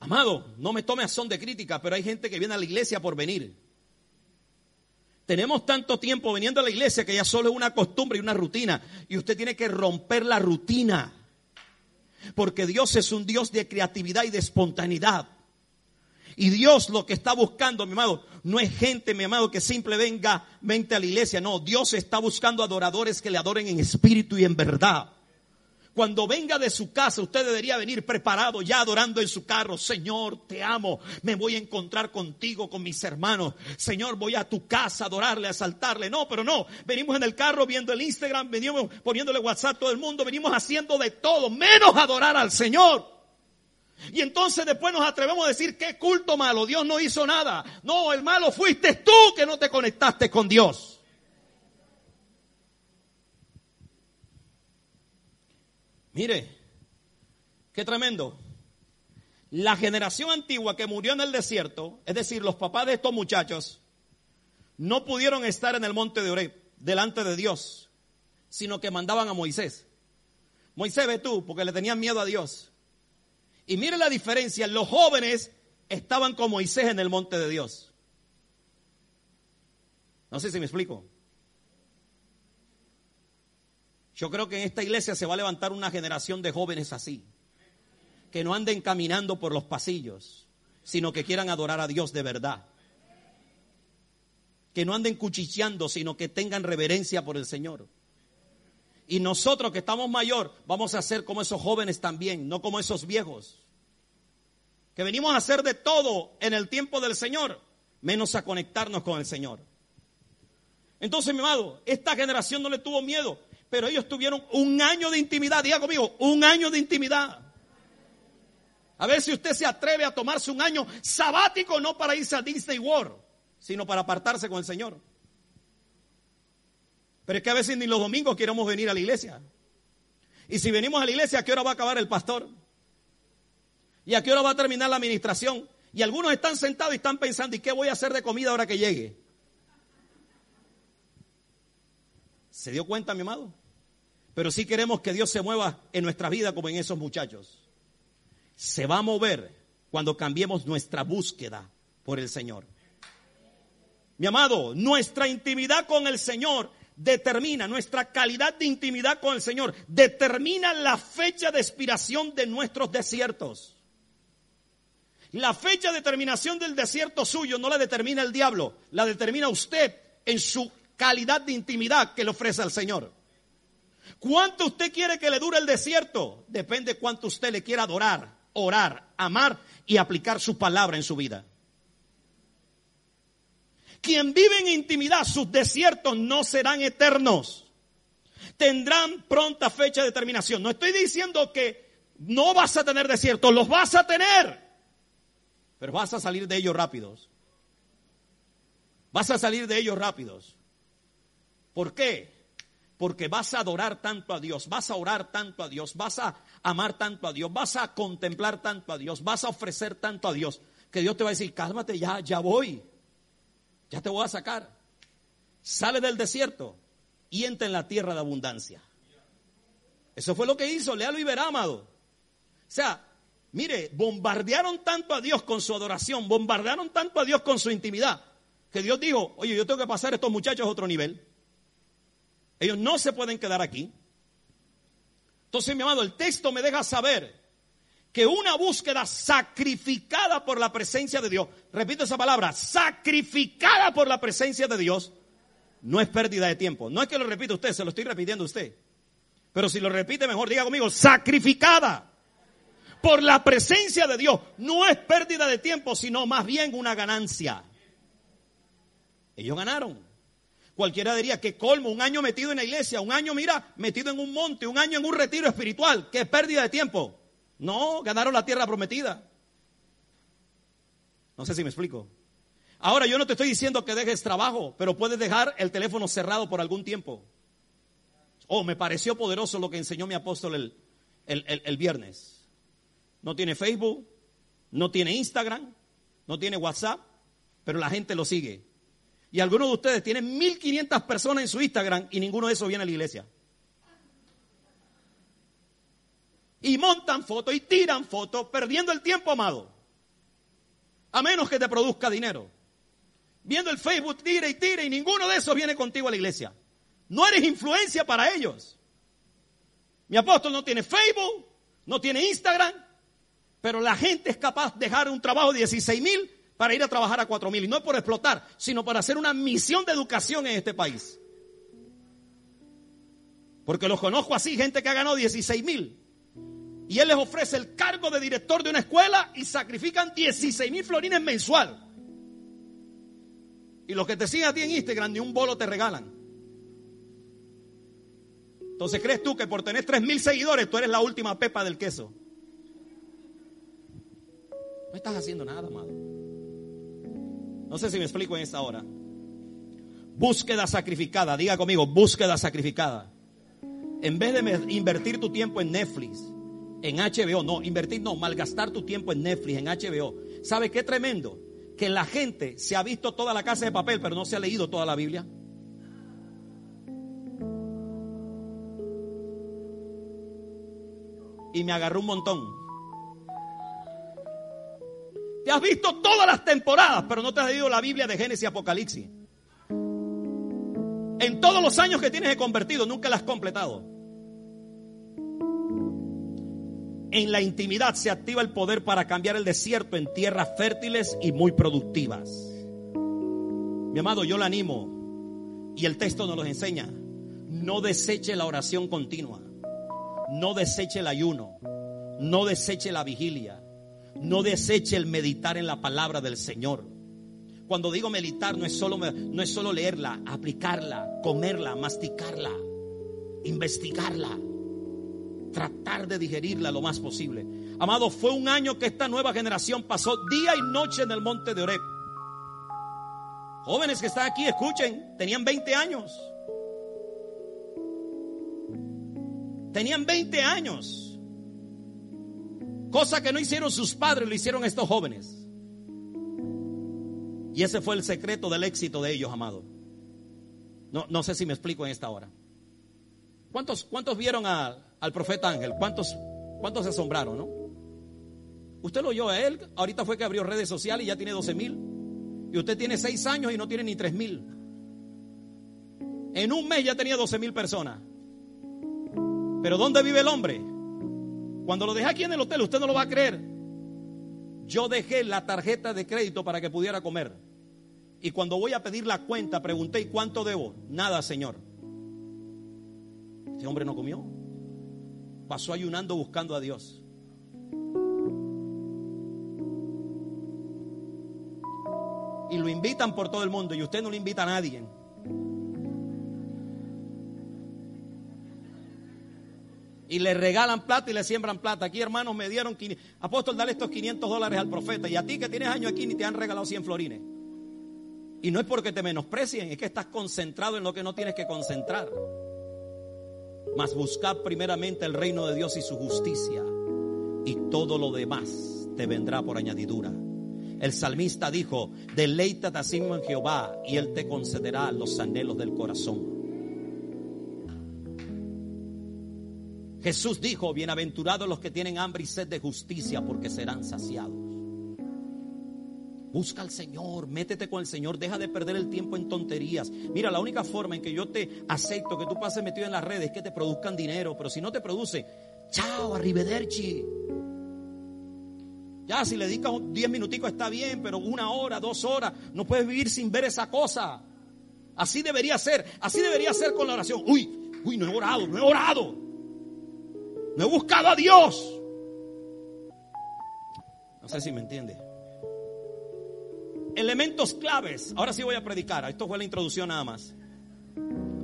Amado, no me tome a son de crítica, pero hay gente que viene a la iglesia por venir. Tenemos tanto tiempo viniendo a la iglesia que ya solo es una costumbre y una rutina. Y usted tiene que romper la rutina. Porque Dios es un Dios de creatividad y de espontaneidad. Y Dios lo que está buscando, mi amado, no es gente, mi amado, que simple venga, vente a la iglesia. No, Dios está buscando adoradores que le adoren en espíritu y en verdad. Cuando venga de su casa, usted debería venir preparado, ya adorando en su carro. Señor, te amo. Me voy a encontrar contigo, con mis hermanos. Señor, voy a tu casa a adorarle, a saltarle. No, pero no. Venimos en el carro viendo el Instagram, venimos poniéndole WhatsApp a todo el mundo. Venimos haciendo de todo, menos adorar al Señor. Y entonces después nos atrevemos a decir, qué culto malo, Dios no hizo nada. No, el malo fuiste tú que no te conectaste con Dios. Mire, qué tremendo. La generación antigua que murió en el desierto, es decir, los papás de estos muchachos, no pudieron estar en el monte de Oreb delante de Dios, sino que mandaban a Moisés. Moisés, ve tú, porque le tenían miedo a Dios. Y mire la diferencia, los jóvenes estaban con Moisés en el monte de Dios. No sé si me explico. Yo creo que en esta iglesia se va a levantar una generación de jóvenes así, que no anden caminando por los pasillos, sino que quieran adorar a Dios de verdad. Que no anden cuchicheando, sino que tengan reverencia por el Señor. Y nosotros que estamos mayor, vamos a ser como esos jóvenes también, no como esos viejos. Que venimos a hacer de todo en el tiempo del Señor, menos a conectarnos con el Señor. Entonces, mi amado, esta generación no le tuvo miedo pero ellos tuvieron un año de intimidad. Diga conmigo, un año de intimidad. A ver si usted se atreve a tomarse un año sabático, no para irse a Disney World, sino para apartarse con el Señor. Pero es que a veces ni los domingos queremos venir a la iglesia. Y si venimos a la iglesia, ¿a qué hora va a acabar el pastor? ¿Y a qué hora va a terminar la administración? Y algunos están sentados y están pensando, ¿y qué voy a hacer de comida ahora que llegue? ¿Se dio cuenta, mi amado? Pero sí queremos que Dios se mueva en nuestra vida como en esos muchachos. Se va a mover cuando cambiemos nuestra búsqueda por el Señor. Mi amado, nuestra intimidad con el Señor determina, nuestra calidad de intimidad con el Señor determina la fecha de expiración de nuestros desiertos. La fecha de terminación del desierto suyo no la determina el diablo, la determina usted en su calidad de intimidad que le ofrece al Señor. ¿Cuánto usted quiere que le dure el desierto? Depende cuánto usted le quiera adorar, orar, amar y aplicar su palabra en su vida. Quien vive en intimidad, sus desiertos no serán eternos. Tendrán pronta fecha de terminación. No estoy diciendo que no vas a tener desiertos, los vas a tener. Pero vas a salir de ellos rápidos. Vas a salir de ellos rápidos. ¿Por qué? Porque vas a adorar tanto a Dios, vas a orar tanto a Dios, vas a amar tanto a Dios, vas a contemplar tanto a Dios, vas a ofrecer tanto a Dios, que Dios te va a decir, cálmate ya, ya voy, ya te voy a sacar. Sale del desierto y entra en la tierra de abundancia. Eso fue lo que hizo, léalo y verá, amado. O sea, mire, bombardearon tanto a Dios con su adoración, bombardearon tanto a Dios con su intimidad, que Dios dijo, oye, yo tengo que pasar a estos muchachos a otro nivel. Ellos no se pueden quedar aquí. Entonces, mi amado, el texto me deja saber que una búsqueda sacrificada por la presencia de Dios, repito esa palabra, sacrificada por la presencia de Dios, no es pérdida de tiempo. No es que lo repita usted, se lo estoy repitiendo a usted. Pero si lo repite mejor, diga conmigo, sacrificada por la presencia de Dios, no es pérdida de tiempo, sino más bien una ganancia. Ellos ganaron. Cualquiera diría que colmo, un año metido en la iglesia, un año, mira, metido en un monte, un año en un retiro espiritual, que pérdida de tiempo. No, ganaron la tierra prometida. No sé si me explico. Ahora yo no te estoy diciendo que dejes trabajo, pero puedes dejar el teléfono cerrado por algún tiempo. Oh, me pareció poderoso lo que enseñó mi apóstol el, el, el viernes. No tiene Facebook, no tiene Instagram, no tiene WhatsApp, pero la gente lo sigue. Y algunos de ustedes tienen 1500 personas en su Instagram y ninguno de esos viene a la iglesia. Y montan fotos y tiran fotos, perdiendo el tiempo, amado. A menos que te produzca dinero. Viendo el Facebook, tira y tira, y ninguno de esos viene contigo a la iglesia. No eres influencia para ellos. Mi apóstol no tiene Facebook, no tiene Instagram, pero la gente es capaz de dejar un trabajo de 16 mil para ir a trabajar a 4 mil. Y no es por explotar, sino para hacer una misión de educación en este país. Porque los conozco así, gente que ha ganado 16 mil. Y él les ofrece el cargo de director de una escuela y sacrifican 16 mil florines mensual. Y los que te siguen a ti en Instagram ni un bolo te regalan. Entonces, ¿crees tú que por tener 3 mil seguidores tú eres la última pepa del queso? No estás haciendo nada, amado. No sé si me explico en esta hora. Búsqueda sacrificada, diga conmigo, búsqueda sacrificada. En vez de invertir tu tiempo en Netflix, en HBO, no, invertir no, malgastar tu tiempo en Netflix, en HBO. ¿Sabe qué tremendo? Que la gente se ha visto toda la casa de papel, pero no se ha leído toda la Biblia. Y me agarró un montón. Te has visto todas las temporadas, pero no te has leído la Biblia de Génesis y Apocalipsis. En todos los años que tienes de convertido, nunca la has completado. En la intimidad se activa el poder para cambiar el desierto en tierras fértiles y muy productivas. Mi amado, yo le animo y el texto nos lo enseña. No deseche la oración continua. No deseche el ayuno. No deseche la vigilia. No deseche el meditar en la palabra del Señor. Cuando digo meditar no es solo, no es solo leerla, aplicarla, comerla, masticarla, investigarla, tratar de digerirla lo más posible. Amado, fue un año que esta nueva generación pasó día y noche en el monte de Oreb. Jóvenes que están aquí, escuchen, tenían 20 años. Tenían 20 años. Cosa que no hicieron sus padres, lo hicieron estos jóvenes. Y ese fue el secreto del éxito de ellos, amado. No, no sé si me explico en esta hora. ¿Cuántos, cuántos vieron al profeta Ángel? ¿Cuántos, ¿Cuántos se asombraron, no? Usted lo oyó a él, ahorita fue que abrió redes sociales y ya tiene 12 mil. Y usted tiene 6 años y no tiene ni 3 mil. En un mes ya tenía 12 mil personas. Pero ¿dónde vive el hombre? Cuando lo dejé aquí en el hotel, usted no lo va a creer. Yo dejé la tarjeta de crédito para que pudiera comer. Y cuando voy a pedir la cuenta, pregunté, ¿y cuánto debo? Nada, Señor. Ese hombre no comió. Pasó ayunando buscando a Dios. Y lo invitan por todo el mundo y usted no le invita a nadie. Y le regalan plata y le siembran plata. Aquí, hermanos, me dieron, apóstol, dale estos 500 dólares al profeta. Y a ti que tienes años aquí ni te han regalado 100 florines. Y no es porque te menosprecien, es que estás concentrado en lo que no tienes que concentrar. Mas buscad primeramente el reino de Dios y su justicia. Y todo lo demás te vendrá por añadidura. El salmista dijo, deleítate a en Jehová y él te concederá los anhelos del corazón. Jesús dijo, bienaventurados los que tienen hambre y sed de justicia, porque serán saciados. Busca al Señor, métete con el Señor, deja de perder el tiempo en tonterías. Mira, la única forma en que yo te acepto que tú pases metido en las redes es que te produzcan dinero, pero si no te produce, chao, arrivederci. Ya, si le dedicas 10 minuticos está bien, pero una hora, dos horas, no puedes vivir sin ver esa cosa. Así debería ser, así debería ser con la oración. Uy, uy, no he orado, no he orado. No he buscado a Dios. No sé si me entiende. Elementos claves. Ahora sí voy a predicar. Esto fue la introducción nada más.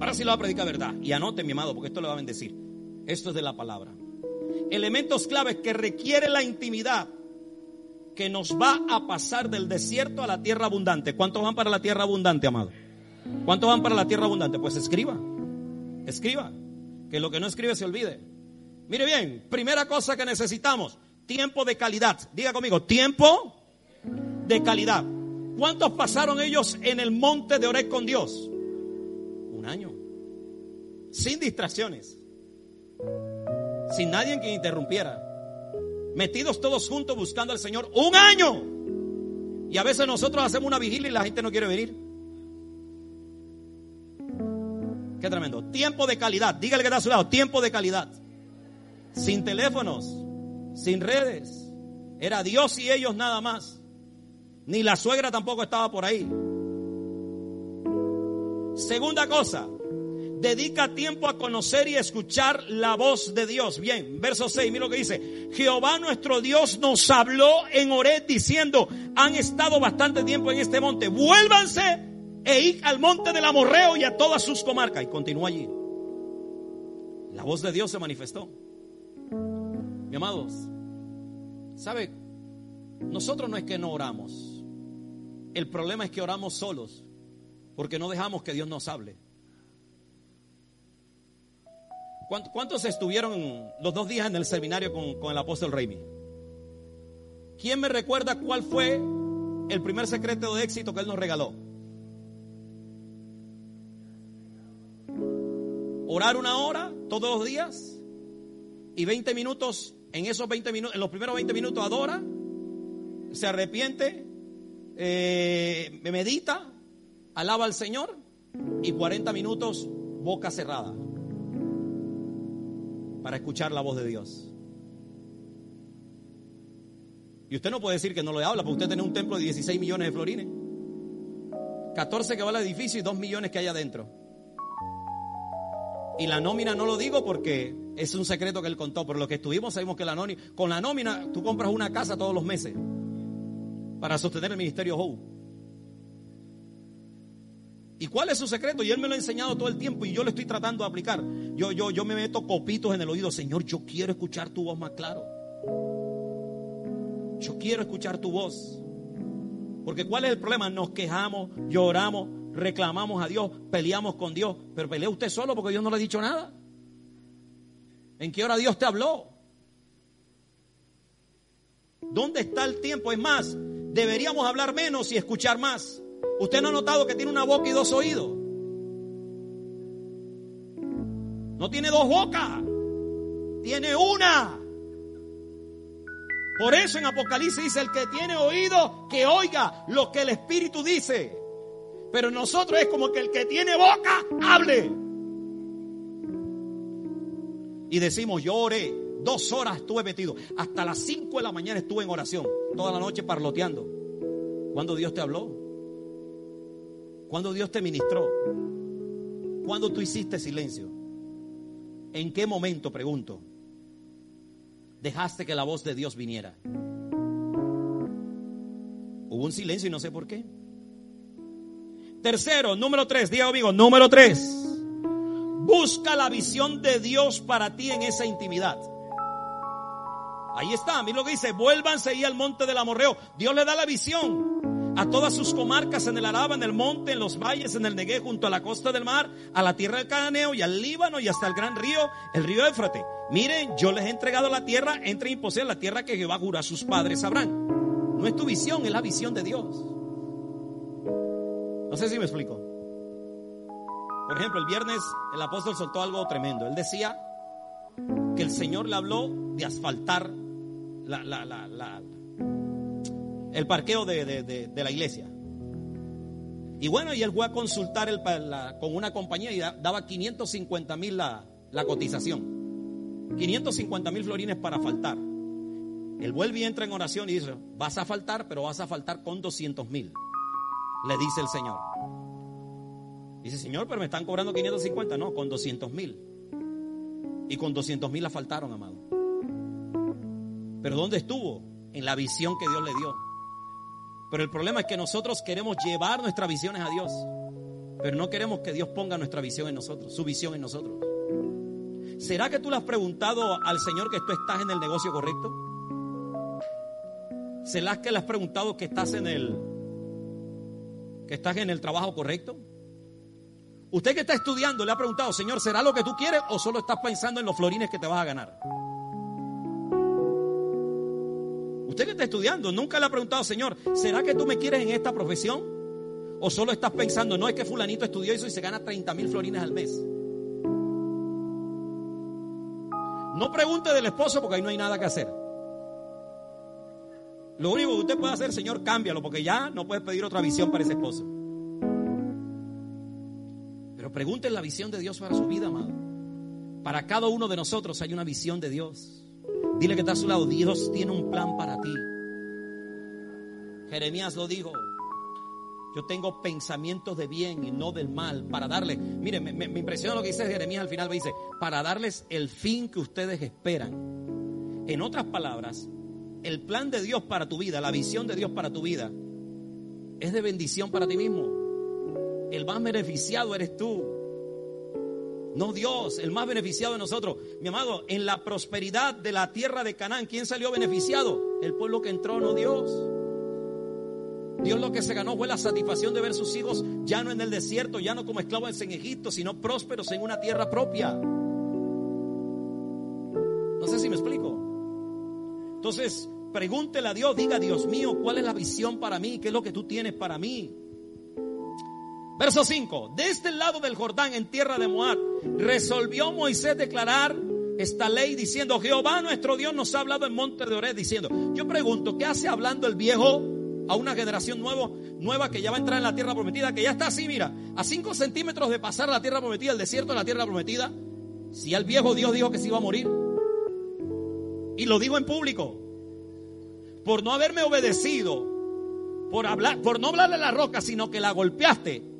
Ahora sí lo voy a predicar verdad. Y anote, mi amado, porque esto le va a bendecir. Esto es de la palabra. Elementos claves que requiere la intimidad que nos va a pasar del desierto a la tierra abundante. ¿Cuántos van para la tierra abundante, amado? ¿Cuántos van para la tierra abundante? Pues escriba, escriba, que lo que no escribe se olvide. Mire bien, primera cosa que necesitamos, tiempo de calidad. Diga conmigo, tiempo de calidad. ¿Cuántos pasaron ellos en el monte de Oré con Dios? Un año. Sin distracciones. Sin nadie que interrumpiera. Metidos todos juntos buscando al Señor. Un año. Y a veces nosotros hacemos una vigilia y la gente no quiere venir. Qué tremendo. Tiempo de calidad. Dígale que está a su lado. Tiempo de calidad. Sin teléfonos. Sin redes. Era Dios y ellos nada más. Ni la suegra tampoco estaba por ahí. Segunda cosa, dedica tiempo a conocer y escuchar la voz de Dios. Bien, verso 6, mira lo que dice. Jehová nuestro Dios nos habló en Ored diciendo, han estado bastante tiempo en este monte, vuélvanse e id al monte del Amorreo y a todas sus comarcas. Y continúa allí. La voz de Dios se manifestó. Mi amados, ¿sabe? Nosotros no es que no oramos. El problema es que oramos solos porque no dejamos que Dios nos hable. ¿Cuántos estuvieron los dos días en el seminario con, el apóstol Raimi? ¿Quién me recuerda cuál fue el primer secreto de éxito que él nos regaló? Orar una hora todos los días y 20 minutos, en esos 20 minutos, en los primeros 20 minutos adora, se arrepiente eh, me medita, alaba al Señor y 40 minutos boca cerrada para escuchar la voz de Dios. Y usted no puede decir que no le habla, porque usted tiene un templo de 16 millones de florines. 14 que va al edificio y 2 millones que hay adentro. Y la nómina no lo digo porque es un secreto que él contó, pero lo que estuvimos sabemos que la nómina, con la nómina tú compras una casa todos los meses para sostener el ministerio. ¿Y cuál es su secreto? Y él me lo ha enseñado todo el tiempo y yo lo estoy tratando de aplicar. Yo, yo, yo me meto copitos en el oído. Señor, yo quiero escuchar tu voz más claro. Yo quiero escuchar tu voz. Porque ¿cuál es el problema? Nos quejamos, lloramos, reclamamos a Dios, peleamos con Dios. Pero pelea usted solo porque Dios no le ha dicho nada. ¿En qué hora Dios te habló? ¿Dónde está el tiempo? Es más, deberíamos hablar menos y escuchar más. ¿Usted no ha notado que tiene una boca y dos oídos? No tiene dos bocas, tiene una. Por eso en Apocalipsis dice, el que tiene oído, que oiga lo que el Espíritu dice. Pero nosotros es como que el que tiene boca, hable. Y decimos, yo oré, dos horas estuve metido, hasta las cinco de la mañana estuve en oración toda la noche parloteando. ¿Cuándo Dios te habló? ¿Cuándo Dios te ministró? ¿Cuándo tú hiciste silencio? ¿En qué momento, pregunto, dejaste que la voz de Dios viniera? Hubo un silencio y no sé por qué. Tercero, número tres, diga amigo, número tres. Busca la visión de Dios para ti en esa intimidad. Ahí está, mira lo que dice, vuélvanse ahí al monte del Amorreo. Dios le da la visión a todas sus comarcas en el Araba, en el monte, en los valles, en el Negué, junto a la costa del mar, a la tierra del Cananeo y al Líbano y hasta el gran río, el río Éfrate. Miren, yo les he entregado la tierra, entren y poseen la tierra que Jehová juró a sus padres sabrán. No es tu visión, es la visión de Dios. No sé si me explico. Por ejemplo, el viernes el apóstol soltó algo tremendo. Él decía que el Señor le habló de asfaltar el parqueo de, la iglesia. Y bueno, y él fue a consultar con una compañía y daba 550 mil la, cotización. 550 mil florines para faltar. Él vuelve y entra en oración y dice, vas a faltar, pero vas a faltar con 200 mil. Le dice el Señor. Dice, Señor, pero me están cobrando 550. No, con 200 mil. Y con 200 mil la faltaron, amado. Pero ¿dónde estuvo? En la visión que Dios le dio. Pero el problema es que nosotros queremos llevar nuestras visiones a Dios. Pero no queremos que Dios ponga nuestra visión en nosotros, su visión en nosotros. ¿Será que tú le has preguntado al Señor que tú estás en el negocio correcto? ¿Será que le has preguntado que estás en el que estás en el trabajo correcto? Usted que está estudiando le ha preguntado, Señor, ¿será lo que tú quieres o solo estás pensando en los florines que te vas a ganar? Usted que está estudiando, nunca le ha preguntado, Señor, ¿será que tú me quieres en esta profesión? ¿O solo estás pensando, no es que fulanito estudió eso y se gana 30 mil florines al mes? No pregunte del esposo porque ahí no hay nada que hacer. Lo único que usted puede hacer, Señor, cámbialo porque ya no puedes pedir otra visión para ese esposo. Pero pregunte la visión de Dios para su vida, amado. Para cada uno de nosotros hay una visión de Dios. Dile que está a su lado, Dios tiene un plan para ti. Jeremías lo dijo. Yo tengo pensamientos de bien y no del mal para darle. Mire, me, impresiona lo que dice Jeremías al final. Dice, para darles el fin que ustedes esperan. En otras palabras, el plan de Dios para tu vida, la visión de Dios para tu vida, es de bendición para ti mismo. El más beneficiado eres tú. No Dios, el más beneficiado de nosotros. Mi amado, en la prosperidad de la tierra de Canaán, ¿quién salió beneficiado? El pueblo que entró, no Dios. Dios lo que se ganó fue la satisfacción de ver sus hijos ya no en el desierto, ya no como esclavos en Egipto, sino prósperos en una tierra propia. No sé si me explico. Entonces, pregúntele a Dios, diga, Dios mío, ¿cuál es la visión para mí? ¿Qué es lo que tú tienes para mí? Verso 5. De este lado del Jordán, en tierra de Moab, resolvió Moisés declarar esta ley diciendo, Jehová nuestro Dios nos ha hablado en monte de Ored diciendo, yo pregunto, ¿qué hace hablando el viejo a una generación nueva que ya va a entrar en la tierra prometida, que ya está así, mira, a 5 centímetros de pasar la tierra prometida, el desierto de la tierra prometida? Si al viejo Dios dijo que se iba a morir. Y lo digo en público. Por no haberme obedecido, por, hablar, por no hablarle a la roca, sino que la golpeaste,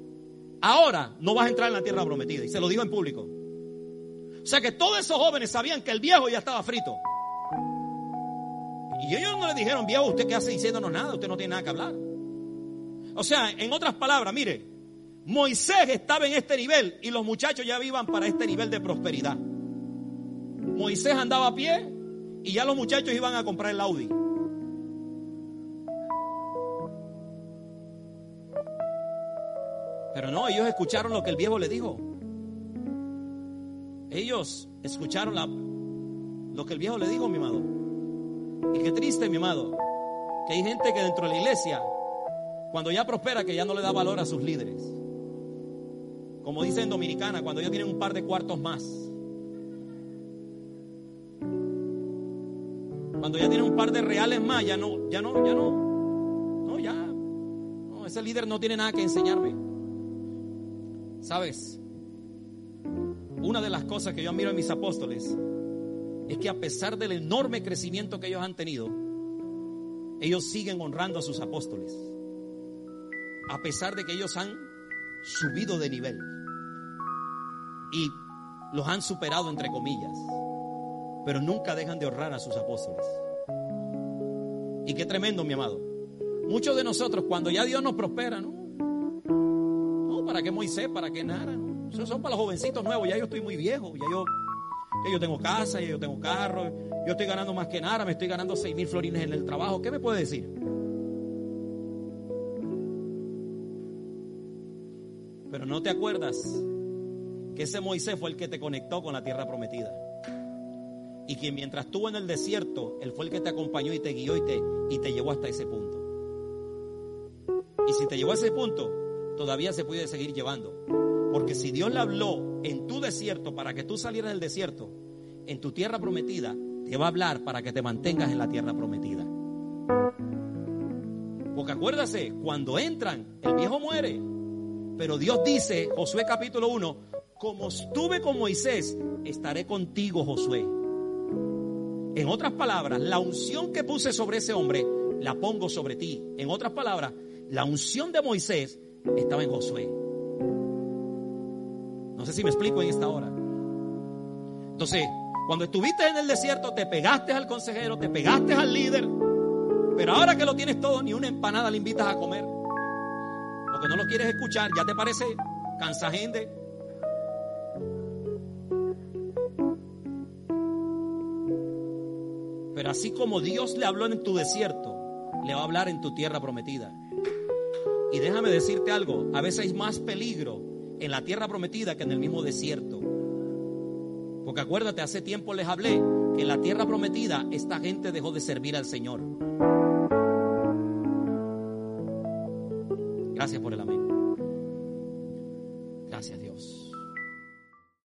ahora no vas a entrar en la tierra prometida. Y se lo digo en público. O sea que todos esos jóvenes sabían que el viejo ya estaba frito. Y ellos no le dijeron, viejo, ¿usted qué hace diciéndonos nada? Usted no tiene nada que hablar. O sea, en otras palabras, mire, Moisés estaba en este nivel y los muchachos ya vivan para este nivel de prosperidad. Moisés andaba a pie y ya los muchachos iban a comprar el Audi. Pero no, ellos escucharon lo que el viejo le dijo. Ellos escucharon lo que el viejo le dijo, mi amado. Y qué triste, mi amado, que hay gente que dentro de la iglesia, cuando ya prospera, que ya no le da valor a sus líderes. Como dice en Dominicana, cuando ya tienen un par de cuartos más. Cuando ya tienen un par de reales más, ya no, ya no, ya no. No, ya. No, ese líder no tiene nada que enseñarme. ¿Sabes? Una de las cosas que yo admiro en mis apóstoles es que a pesar del enorme crecimiento que ellos han tenido, ellos siguen honrando a sus apóstoles. A pesar de que ellos han subido de nivel y los han superado entre comillas, pero nunca dejan de honrar a sus apóstoles. Y qué tremendo, mi amado. Muchos de nosotros, cuando ya Dios nos prospera, ¿no? ¿Para qué Moisés? ¿Para qué Nara? Esos son para los jovencitos nuevos. Ya yo estoy muy viejo. Ya yo, yo tengo casa, ya yo tengo carro. Yo estoy ganando más que Nara. Me estoy ganando seis mil florines en el trabajo. ¿Qué me puede decir? Pero no te acuerdas que ese Moisés fue el que te conectó con la tierra prometida. Y que mientras estuvo en el desierto, Él fue el que te acompañó y te guió y te, y te llevó hasta ese punto. Y si te llevó a ese punto, todavía se puede seguir llevando. Porque si Dios le habló en tu desierto para que tú salieras del desierto, en tu tierra prometida, te va a hablar para que te mantengas en la tierra prometida. Porque acuérdase, cuando entran, el viejo muere. Pero Dios dice, Josué capítulo 1, como estuve con Moisés, estaré contigo, Josué. En otras palabras, la unción que puse sobre ese hombre, la pongo sobre ti. En otras palabras, la unción de Moisés estaba en Josué. No sé si me explico en esta hora. Entonces, cuando estuviste en el desierto, te pegaste al consejero, te pegaste al líder, pero ahora que lo tienes todo, ni una empanada le invitas a comer. Porque no lo quieres escuchar, ya te parece cansa gente. Pero así como Dios le habló en tu desierto, le va a hablar en tu tierra prometida. Y déjame decirte algo, a veces hay más peligro en la tierra prometida que en el mismo desierto. Porque acuérdate, hace tiempo les hablé que en la tierra prometida esta gente dejó de servir al Señor. Gracias por el amén.